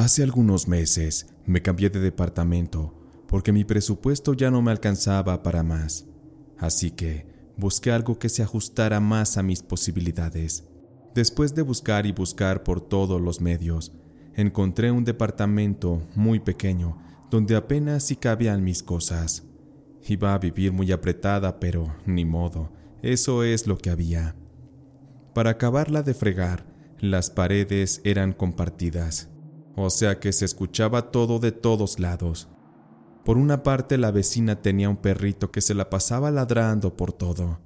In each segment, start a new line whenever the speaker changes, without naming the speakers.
Hace algunos meses me cambié de departamento porque mi presupuesto ya no me alcanzaba para más. Así que busqué algo que se ajustara más a mis posibilidades. Después de buscar y buscar por todos los medios, encontré un departamento muy pequeño donde apenas si cabían mis cosas. Iba a vivir muy apretada, pero ni modo, eso es lo que había. Para acabarla de fregar, las paredes eran compartidas, o sea que se escuchaba todo de todos lados. Por una parte la vecina tenía un perrito que se la pasaba ladrando por todo,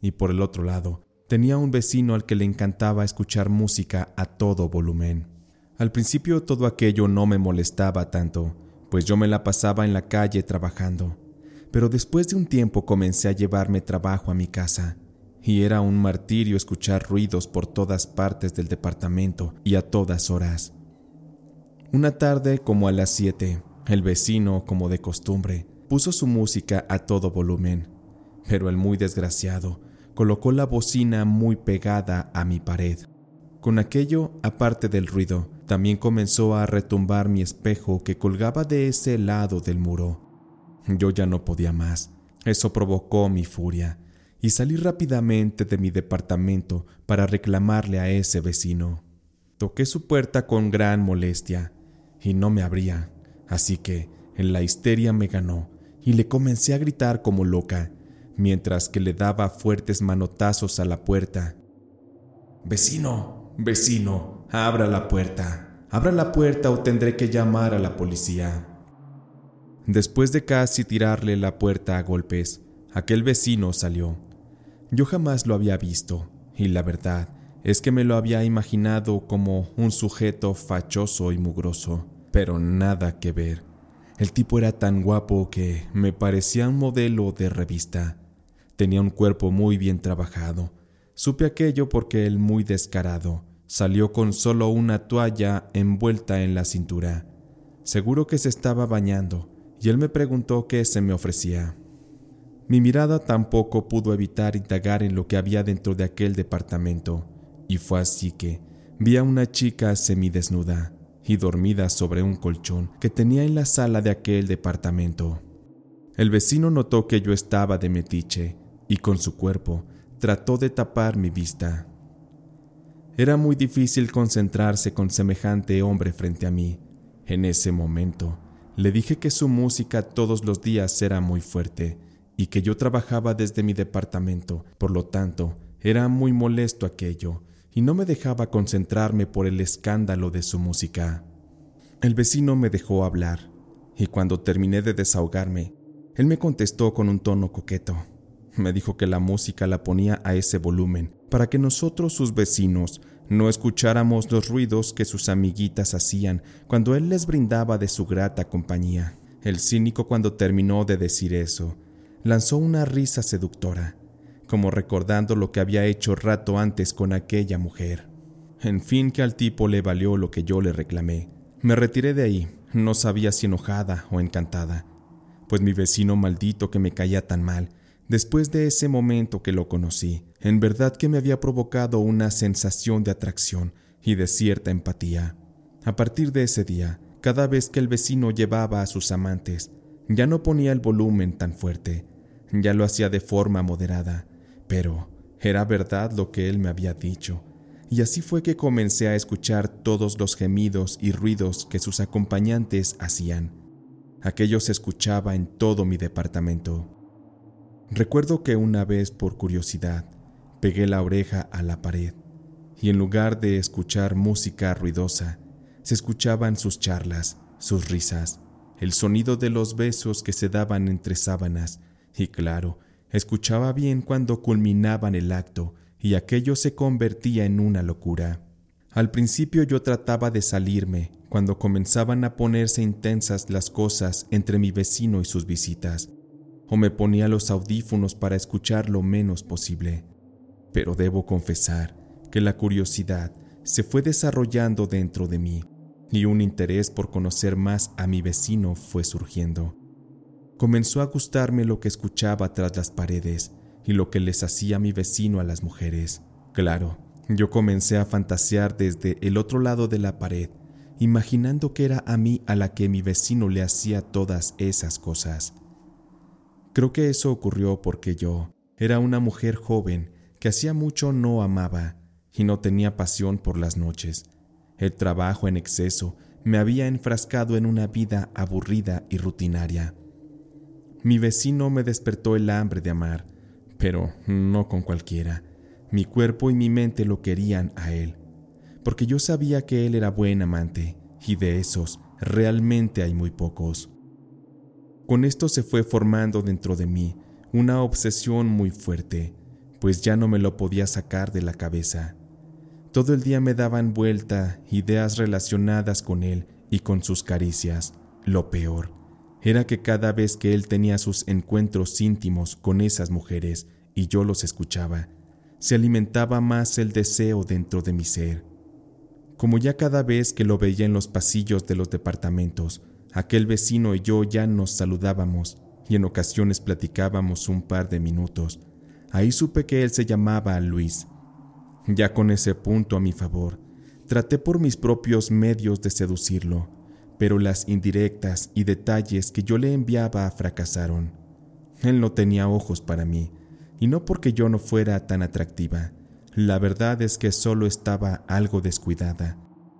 y por el otro lado tenía un vecino al que le encantaba escuchar música a todo volumen. Al principio todo aquello no me molestaba tanto, pues yo me la pasaba en la calle trabajando pero después de un tiempo comencé a llevarme trabajo a mi casa, y era un martirio escuchar ruidos por todas partes del departamento y a todas horas. Una tarde, como a las siete, el vecino, como de costumbre, puso su música a todo volumen, pero el muy desgraciado colocó la bocina muy pegada a mi pared. Con aquello, aparte del ruido, también comenzó a retumbar mi espejo que colgaba de ese lado del muro. Yo ya no podía más. Eso provocó mi furia y salí rápidamente de mi departamento para reclamarle a ese vecino. Toqué su puerta con gran molestia y no me abría, así que en la histeria me ganó y le comencé a gritar como loca, mientras que le daba fuertes manotazos a la puerta. Vecino, vecino, abra la puerta, abra la puerta o tendré que llamar a la policía. Después de casi tirarle la puerta a golpes, aquel vecino salió. Yo jamás lo había visto, y la verdad es que me lo había imaginado como un sujeto fachoso y mugroso, pero nada que ver. El tipo era tan guapo que me parecía un modelo de revista. Tenía un cuerpo muy bien trabajado. Supe aquello porque el muy descarado salió con solo una toalla envuelta en la cintura. Seguro que se estaba bañando y él me preguntó qué se me ofrecía. Mi mirada tampoco pudo evitar indagar en lo que había dentro de aquel departamento, y fue así que vi a una chica semidesnuda y dormida sobre un colchón que tenía en la sala de aquel departamento. El vecino notó que yo estaba de metiche y con su cuerpo trató de tapar mi vista. Era muy difícil concentrarse con semejante hombre frente a mí. En ese momento le dije que su música todos los días era muy fuerte y que yo trabajaba desde mi departamento, por lo tanto, era muy molesto aquello y no me dejaba concentrarme por el escándalo de su música. El vecino me dejó hablar y cuando terminé de desahogarme, él me contestó con un tono coqueto. Me dijo que la música la ponía a ese volumen para que nosotros, sus vecinos, no escucháramos los ruidos que sus amiguitas hacían cuando él les brindaba de su grata compañía. El cínico cuando terminó de decir eso, lanzó una risa seductora, como recordando lo que había hecho rato antes con aquella mujer. En fin que al tipo le valió lo que yo le reclamé. Me retiré de ahí, no sabía si enojada o encantada, pues mi vecino maldito que me caía tan mal Después de ese momento que lo conocí, en verdad que me había provocado una sensación de atracción y de cierta empatía. A partir de ese día, cada vez que el vecino llevaba a sus amantes, ya no ponía el volumen tan fuerte, ya lo hacía de forma moderada, pero era verdad lo que él me había dicho, y así fue que comencé a escuchar todos los gemidos y ruidos que sus acompañantes hacían. Aquello se escuchaba en todo mi departamento. Recuerdo que una vez por curiosidad pegué la oreja a la pared y en lugar de escuchar música ruidosa, se escuchaban sus charlas, sus risas, el sonido de los besos que se daban entre sábanas y claro, escuchaba bien cuando culminaban el acto y aquello se convertía en una locura. Al principio yo trataba de salirme cuando comenzaban a ponerse intensas las cosas entre mi vecino y sus visitas, o me ponía los audífonos para escuchar lo menos posible. Pero debo confesar que la curiosidad se fue desarrollando dentro de mí y un interés por conocer más a mi vecino fue surgiendo. Comenzó a gustarme lo que escuchaba tras las paredes y lo que les hacía mi vecino a las mujeres. Claro, yo comencé a fantasear desde el otro lado de la pared, imaginando que era a mí a la que mi vecino le hacía todas esas cosas. Creo que eso ocurrió porque yo era una mujer joven que hacía mucho no amaba y no tenía pasión por las noches. El trabajo en exceso me había enfrascado en una vida aburrida y rutinaria. Mi vecino me despertó el hambre de amar, pero no con cualquiera. Mi cuerpo y mi mente lo querían a él, porque yo sabía que él era buen amante, y de esos realmente hay muy pocos. Con esto se fue formando dentro de mí una obsesión muy fuerte, pues ya no me lo podía sacar de la cabeza. Todo el día me daban vuelta ideas relacionadas con él y con sus caricias. Lo peor era que cada vez que él tenía sus encuentros íntimos con esas mujeres y yo los escuchaba, se alimentaba más el deseo dentro de mi ser. Como ya cada vez que lo veía en los pasillos de los departamentos, aquel vecino y yo ya nos saludábamos y en ocasiones platicábamos un par de minutos. Ahí supe que él se llamaba Luis. Ya con ese punto a mi favor, traté por mis propios medios de seducirlo pero las indirectas y detalles que yo le enviaba fracasaron. Él no tenía ojos para mí, y no porque yo no fuera tan atractiva. La verdad es que solo estaba algo descuidada,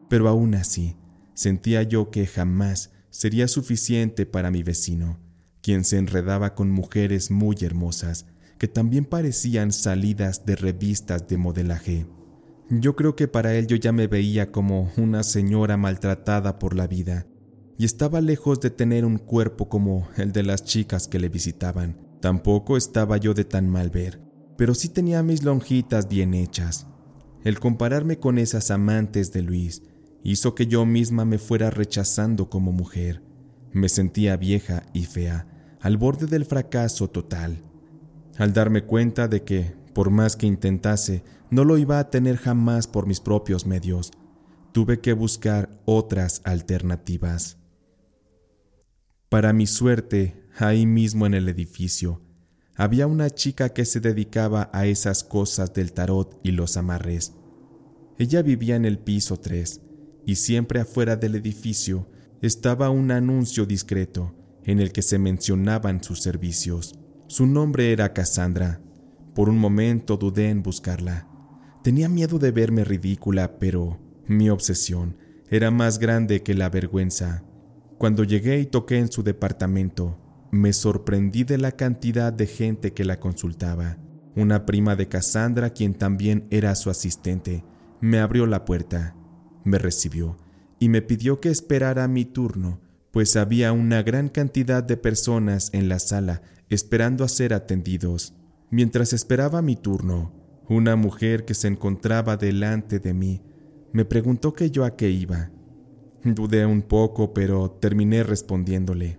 pero aún así sentía yo que jamás sería suficiente para mi vecino, quien se enredaba con mujeres muy hermosas, que también parecían salidas de revistas de modelaje. Yo creo que para él yo ya me veía como una señora maltratada por la vida, y estaba lejos de tener un cuerpo como el de las chicas que le visitaban. Tampoco estaba yo de tan mal ver, pero sí tenía mis lonjitas bien hechas. El compararme con esas amantes de Luis hizo que yo misma me fuera rechazando como mujer. Me sentía vieja y fea, al borde del fracaso total. Al darme cuenta de que, por más que intentase, no lo iba a tener jamás por mis propios medios. Tuve que buscar otras alternativas. Para mi suerte, ahí mismo en el edificio, había una chica que se dedicaba a esas cosas del tarot y los amarres. Ella vivía en el piso 3 y siempre afuera del edificio estaba un anuncio discreto en el que se mencionaban sus servicios. Su nombre era Cassandra. Por un momento dudé en buscarla. Tenía miedo de verme ridícula, pero mi obsesión era más grande que la vergüenza. Cuando llegué y toqué en su departamento, me sorprendí de la cantidad de gente que la consultaba. Una prima de Cassandra, quien también era su asistente, me abrió la puerta, me recibió y me pidió que esperara mi turno, pues había una gran cantidad de personas en la sala esperando a ser atendidos. Mientras esperaba mi turno, una mujer que se encontraba delante de mí me preguntó que yo a qué iba. Dudé un poco, pero terminé respondiéndole.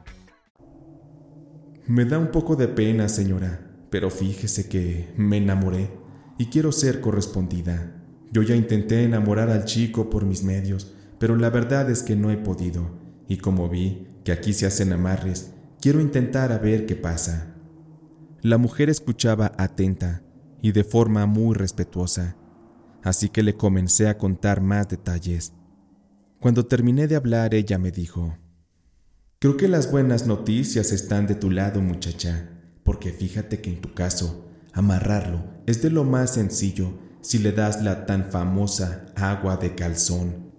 Me da un poco de pena, señora, pero fíjese que me enamoré y quiero ser correspondida. Yo ya intenté enamorar al chico por mis medios, pero la verdad es que no he podido, y como vi que aquí se hacen amarres, quiero intentar a ver qué pasa. La mujer escuchaba atenta y de forma muy respetuosa, así que le comencé a contar más detalles. Cuando terminé de hablar, ella me dijo, Creo que las buenas noticias están de tu lado, muchacha, porque fíjate que en tu caso, amarrarlo es de lo más sencillo si le das la tan famosa agua de calzón.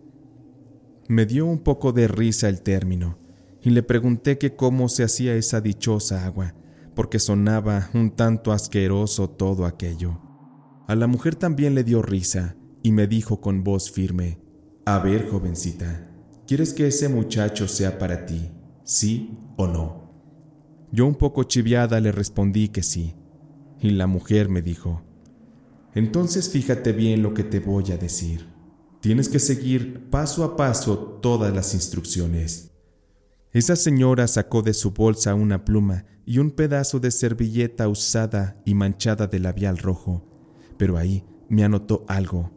Me dio un poco de risa el término, y le pregunté que cómo se hacía esa dichosa agua, porque sonaba un tanto asqueroso todo aquello. A la mujer también le dio risa, y me dijo con voz firme, A ver, jovencita, ¿quieres que ese muchacho sea para ti, sí o no? Yo un poco chiviada le respondí que sí, y la mujer me dijo, Entonces fíjate bien lo que te voy a decir. Tienes que seguir paso a paso todas las instrucciones. Esa señora sacó de su bolsa una pluma y un pedazo de servilleta usada y manchada de labial rojo, pero ahí me anotó algo.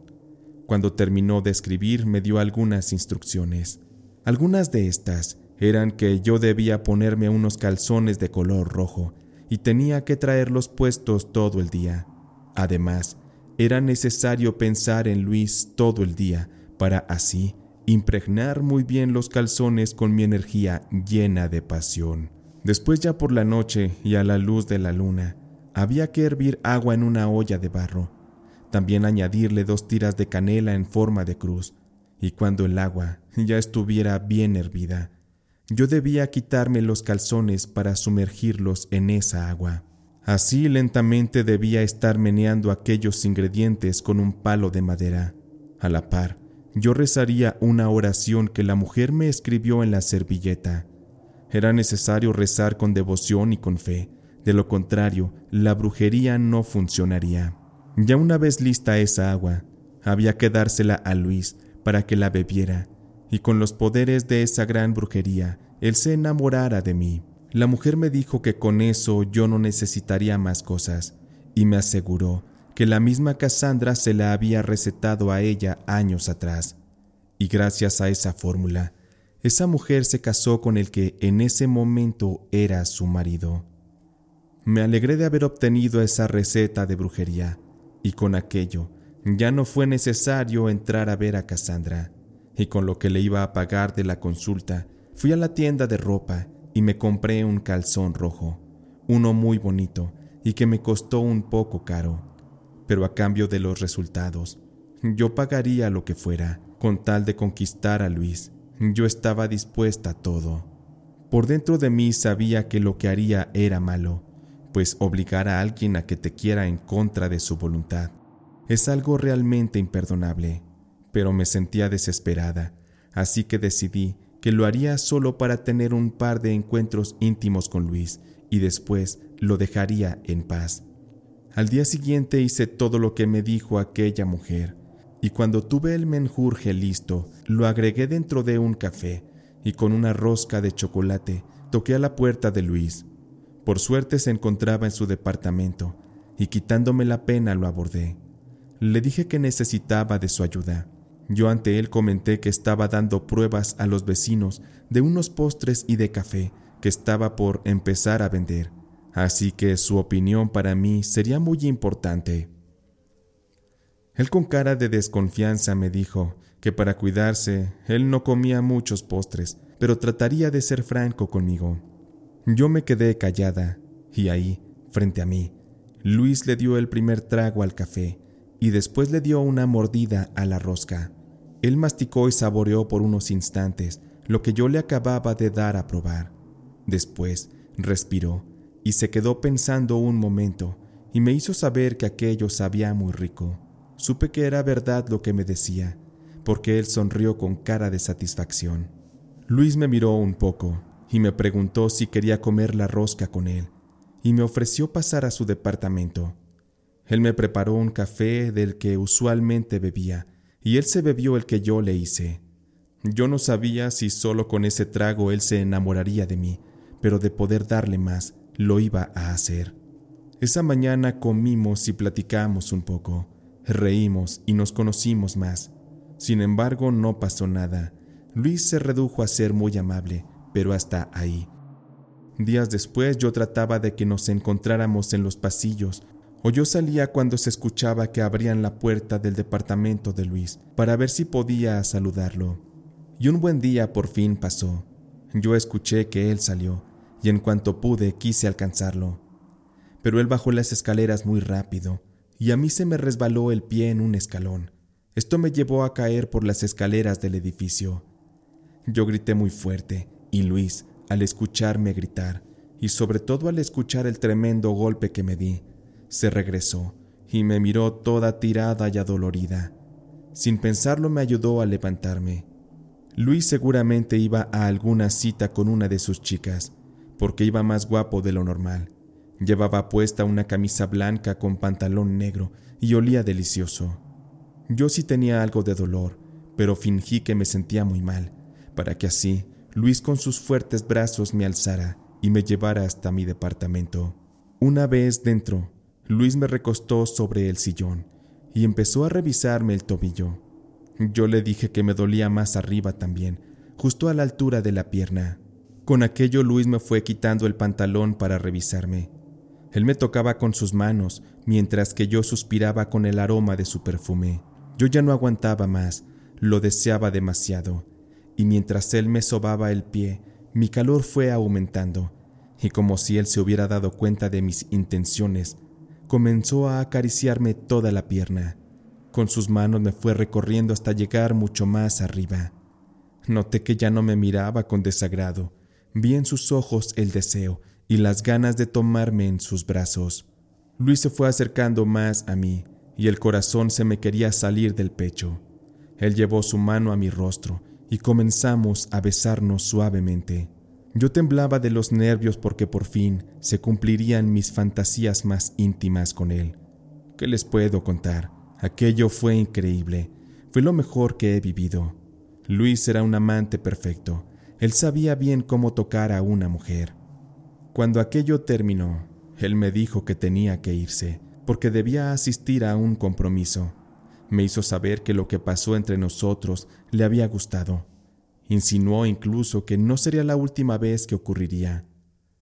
Cuando terminó de escribir me dio algunas instrucciones. Algunas de estas eran que yo debía ponerme unos calzones de color rojo y tenía que traerlos puestos todo el día. Además, era necesario pensar en Luis todo el día para así impregnar muy bien los calzones con mi energía llena de pasión. Después ya por la noche y a la luz de la luna, había que hervir agua en una olla de barro, también añadirle dos tiras de canela en forma de cruz, y cuando el agua ya estuviera bien hervida, yo debía quitarme los calzones para sumergirlos en esa agua. Así lentamente debía estar meneando aquellos ingredientes con un palo de madera. A la par, yo rezaría una oración que la mujer me escribió en la servilleta. Era necesario rezar con devoción y con fe, de lo contrario, la brujería no funcionaría. Ya una vez lista esa agua, había que dársela a Luis para que la bebiera, y con los poderes de esa gran brujería, él se enamorara de mí. La mujer me dijo que con eso yo no necesitaría más cosas, y me aseguró que la misma Cassandra se la había recetado a ella años atrás. Y gracias a esa fórmula, esa mujer se casó con el que en ese momento era su marido. Me alegré de haber obtenido esa receta de brujería, y con aquello ya no fue necesario entrar a ver a Cassandra, y con lo que le iba a pagar de la consulta, fui a la tienda de ropa y me compré un calzón rojo, uno muy bonito y que me costó un poco caro pero a cambio de los resultados. Yo pagaría lo que fuera, con tal de conquistar a Luis. Yo estaba dispuesta a todo. Por dentro de mí sabía que lo que haría era malo, pues obligar a alguien a que te quiera en contra de su voluntad es algo realmente imperdonable, pero me sentía desesperada, así que decidí que lo haría solo para tener un par de encuentros íntimos con Luis y después lo dejaría en paz. Al día siguiente hice todo lo que me dijo aquella mujer, y cuando tuve el menjurje listo, lo agregué dentro de un café, y con una rosca de chocolate toqué a la puerta de Luis. Por suerte se encontraba en su departamento, y quitándome la pena lo abordé. Le dije que necesitaba de su ayuda. Yo ante él comenté que estaba dando pruebas a los vecinos de unos postres y de café que estaba por empezar a vender así que su opinión para mí sería muy importante. Él con cara de desconfianza me dijo que para cuidarse él no comía muchos postres, pero trataría de ser franco conmigo. Yo me quedé callada, y ahí, frente a mí, Luis le dio el primer trago al café y después le dio una mordida a la rosca. Él masticó y saboreó por unos instantes lo que yo le acababa de dar a probar. Después respiró y se quedó pensando un momento y me hizo saber que aquello sabía muy rico. Supe que era verdad lo que me decía, porque él sonrió con cara de satisfacción. Luis me miró un poco y me preguntó si quería comer la rosca con él, y me ofreció pasar a su departamento. Él me preparó un café del que usualmente bebía, y él se bebió el que yo le hice. Yo no sabía si solo con ese trago él se enamoraría de mí, pero de poder darle más, lo iba a hacer. Esa mañana comimos y platicamos un poco, reímos y nos conocimos más. Sin embargo, no pasó nada. Luis se redujo a ser muy amable, pero hasta ahí. Días después yo trataba de que nos encontráramos en los pasillos, o yo salía cuando se escuchaba que abrían la puerta del departamento de Luis para ver si podía saludarlo. Y un buen día por fin pasó. Yo escuché que él salió y en cuanto pude quise alcanzarlo. Pero él bajó las escaleras muy rápido y a mí se me resbaló el pie en un escalón. Esto me llevó a caer por las escaleras del edificio. Yo grité muy fuerte y Luis, al escucharme gritar, y sobre todo al escuchar el tremendo golpe que me di, se regresó y me miró toda tirada y adolorida. Sin pensarlo me ayudó a levantarme. Luis seguramente iba a alguna cita con una de sus chicas, porque iba más guapo de lo normal. Llevaba puesta una camisa blanca con pantalón negro y olía delicioso. Yo sí tenía algo de dolor, pero fingí que me sentía muy mal, para que así Luis con sus fuertes brazos me alzara y me llevara hasta mi departamento. Una vez dentro, Luis me recostó sobre el sillón y empezó a revisarme el tobillo. Yo le dije que me dolía más arriba también, justo a la altura de la pierna. Con aquello Luis me fue quitando el pantalón para revisarme. Él me tocaba con sus manos, mientras que yo suspiraba con el aroma de su perfume. Yo ya no aguantaba más, lo deseaba demasiado, y mientras él me sobaba el pie, mi calor fue aumentando, y como si él se hubiera dado cuenta de mis intenciones, comenzó a acariciarme toda la pierna. Con sus manos me fue recorriendo hasta llegar mucho más arriba. Noté que ya no me miraba con desagrado. Vi en sus ojos el deseo y las ganas de tomarme en sus brazos. Luis se fue acercando más a mí y el corazón se me quería salir del pecho. Él llevó su mano a mi rostro y comenzamos a besarnos suavemente. Yo temblaba de los nervios porque por fin se cumplirían mis fantasías más íntimas con él. ¿Qué les puedo contar? Aquello fue increíble. Fue lo mejor que he vivido. Luis era un amante perfecto. Él sabía bien cómo tocar a una mujer. Cuando aquello terminó, él me dijo que tenía que irse, porque debía asistir a un compromiso. Me hizo saber que lo que pasó entre nosotros le había gustado. Insinuó incluso que no sería la última vez que ocurriría.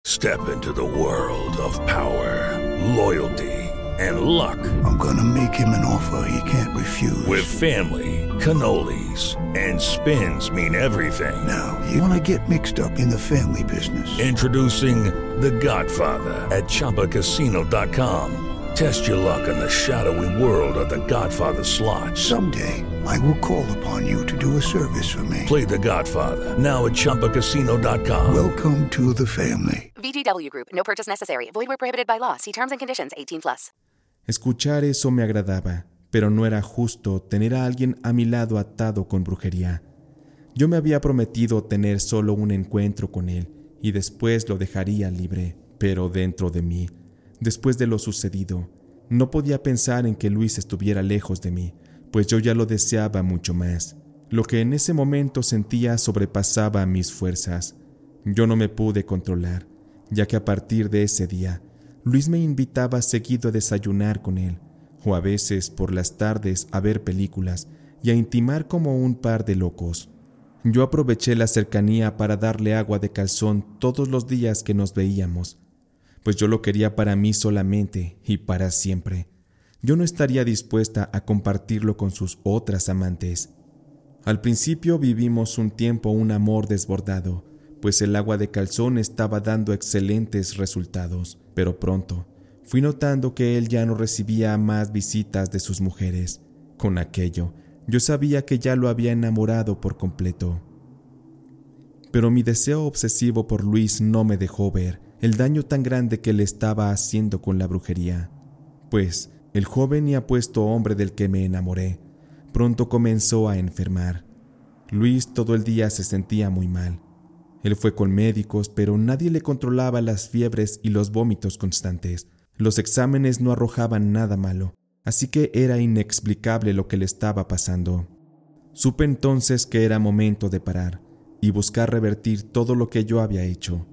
Step into the world of power, loyalty, and luck.
I'm gonna make him an offer he can't refuse.
With family, cannolis, and spins mean everything.
Now, you wanna get mixed up in the family business.
Introducing The Godfather at ChumbaCasino.com. Test your luck in the shadowy world of The Godfather slot.
Someday, I will call upon you to do a service for me.
Play The Godfather now at ChumbaCasino.com.
Welcome to the family.
VGW Group. No purchase necessary. Void where prohibited by law. See terms and conditions. 18 plus.
Escuchar eso me agradaba, pero no era justo tener a alguien a mi lado atado con brujería. Yo me había prometido tener solo un encuentro con él y después lo dejaría libre, pero dentro de mí Después de lo sucedido, no podía pensar en que Luis estuviera lejos de mí, pues yo ya lo deseaba mucho más. Lo que en ese momento sentía sobrepasaba mis fuerzas. Yo no me pude controlar, ya que a partir de ese día, Luis me invitaba seguido a desayunar con él, o a veces por las tardes a ver películas y a intimar como un par de locos. Yo aproveché la cercanía para darle agua de calzón todos los días que nos veíamos, pues yo lo quería para mí solamente y para siempre. Yo no estaría dispuesta a compartirlo con sus otras amantes. Al principio vivimos un tiempo un amor desbordado, pues el agua de calzón estaba dando excelentes resultados, pero pronto fui notando que él ya no recibía más visitas de sus mujeres. Con aquello, yo sabía que ya lo había enamorado por completo. Pero mi deseo obsesivo por Luis no me dejó ver el daño tan grande que le estaba haciendo con la brujería, pues el joven y apuesto hombre del que me enamoré pronto comenzó a enfermar. Luis todo el día se sentía muy mal. Él fue con médicos, pero nadie le controlaba las fiebres y los vómitos constantes. Los exámenes no arrojaban nada malo, así que era inexplicable lo que le estaba pasando. Supe entonces que era momento de parar y buscar revertir todo lo que yo había hecho.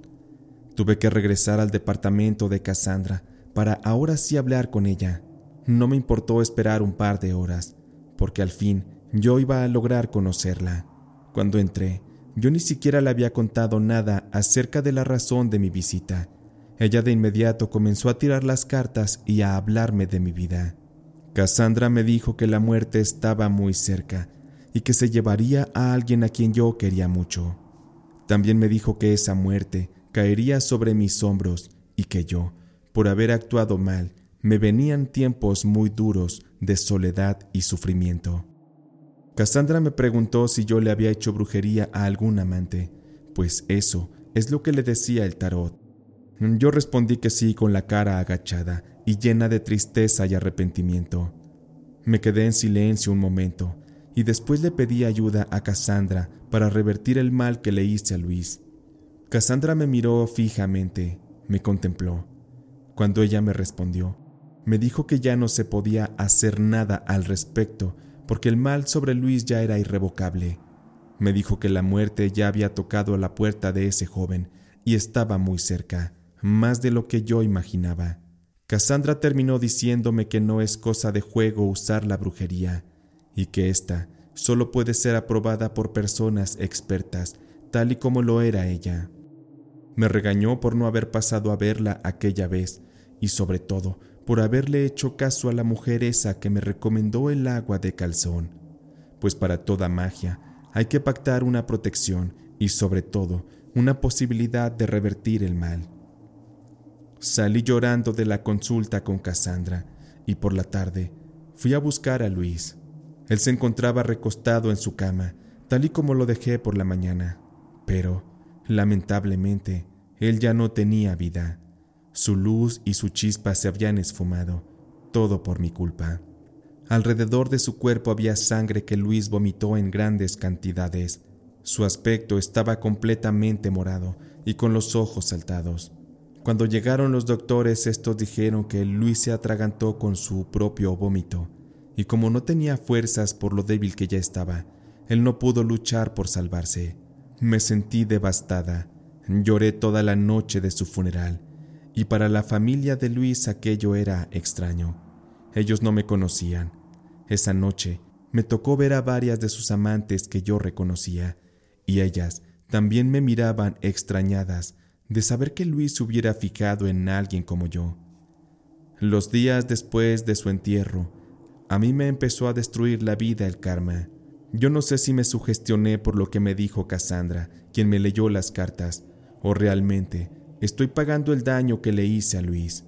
Tuve que regresar al departamento de Cassandra para ahora sí hablar con ella. No me importó esperar un par de horas, porque al fin yo iba a lograr conocerla. Cuando entré, yo ni siquiera le había contado nada acerca de la razón de mi visita. Ella de inmediato comenzó a tirar las cartas y a hablarme de mi vida. Cassandra me dijo que la muerte estaba muy cerca y que se llevaría a alguien a quien yo quería mucho. También me dijo que esa muerte caería sobre mis hombros y que yo, por haber actuado mal, Me venían tiempos muy duros de soledad y sufrimiento. Cassandra me preguntó si yo le había hecho brujería a algún amante, pues eso es lo que le decía el tarot. Yo respondí que sí con la cara agachada y llena de tristeza y arrepentimiento. Me quedé en silencio un momento y después le pedí ayuda a Cassandra para revertir el mal que le hice a Luis. Cassandra me miró fijamente, me contempló. Cuando ella me respondió, me dijo que ya no se podía hacer nada al respecto porque el mal sobre Luis ya era irrevocable. Me dijo que la muerte ya había tocado a la puerta de ese joven y estaba muy cerca, más de lo que yo imaginaba. Cassandra terminó diciéndome que no es cosa de juego usar la brujería y que ésta solo puede ser aprobada por personas expertas, tal y como lo era ella. Me regañó por no haber pasado a verla aquella vez y sobre todo por haberle hecho caso a la mujer esa que me recomendó el agua de calzón, pues para toda magia hay que pactar una protección y sobre todo una posibilidad de revertir el mal. Salí llorando de la consulta con Cassandra y por la tarde fui a buscar a Luis. Él se encontraba recostado en su cama, tal y como lo dejé por la mañana, pero, lamentablemente, él ya no tenía vida. Su luz y su chispa se habían esfumado, todo por mi culpa. Alrededor de su cuerpo había sangre que Luis vomitó en grandes cantidades. Su aspecto estaba completamente morado y con los ojos saltados. Cuando llegaron los doctores, estos dijeron que Luis se atragantó con su propio vómito, y como no tenía fuerzas por lo débil que ya estaba, él no pudo luchar por salvarse. Me sentí devastada. Lloré toda la noche de su funeral y para la familia de Luis aquello era extraño. Ellos no me conocían. Esa noche me tocó ver a varias de sus amantes que yo reconocía, y ellas también me miraban extrañadas de saber que Luis hubiera fijado en alguien como yo. Los días después de su entierro, a mí me empezó a destruir la vida el karma. Yo no sé si me sugestioné por lo que me dijo Cassandra, quien me leyó las cartas, o realmente Estoy pagando el daño que le hice a Luis,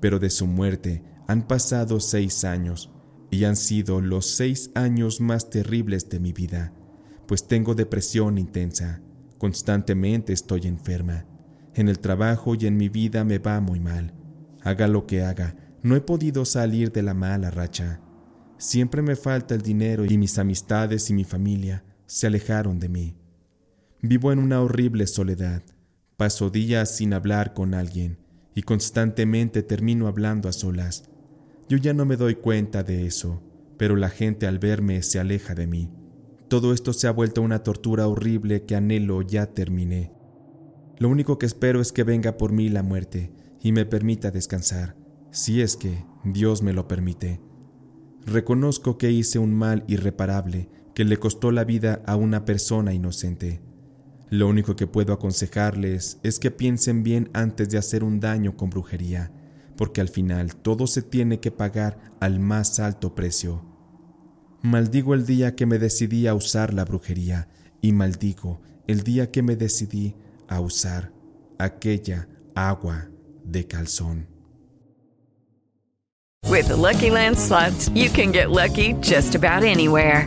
pero de su muerte han pasado seis años y han sido los seis años más terribles de mi vida, pues tengo depresión intensa, constantemente estoy enferma, en el trabajo y en mi vida me va muy mal. Haga lo que haga, no he podido salir de la mala racha. Siempre me falta el dinero y mis amistades y mi familia se alejaron de mí. Vivo en una horrible soledad Paso días sin hablar con alguien y constantemente termino hablando a solas. Yo ya no me doy cuenta de eso, pero la gente al verme se aleja de mí. Todo esto se ha vuelto una tortura horrible que anhelo ya terminé. Lo único que espero es que venga por mí la muerte y me permita descansar, si es que Dios me lo permite. Reconozco que hice un mal irreparable que le costó la vida a una persona inocente. Lo único que puedo aconsejarles es que piensen bien antes de hacer un daño con brujería, porque al final todo se tiene que pagar al más alto precio. Maldigo el día que me decidí a usar la brujería y maldigo el día que me decidí a usar aquella agua de calzón.
With Lucky Land you can get lucky just about anywhere.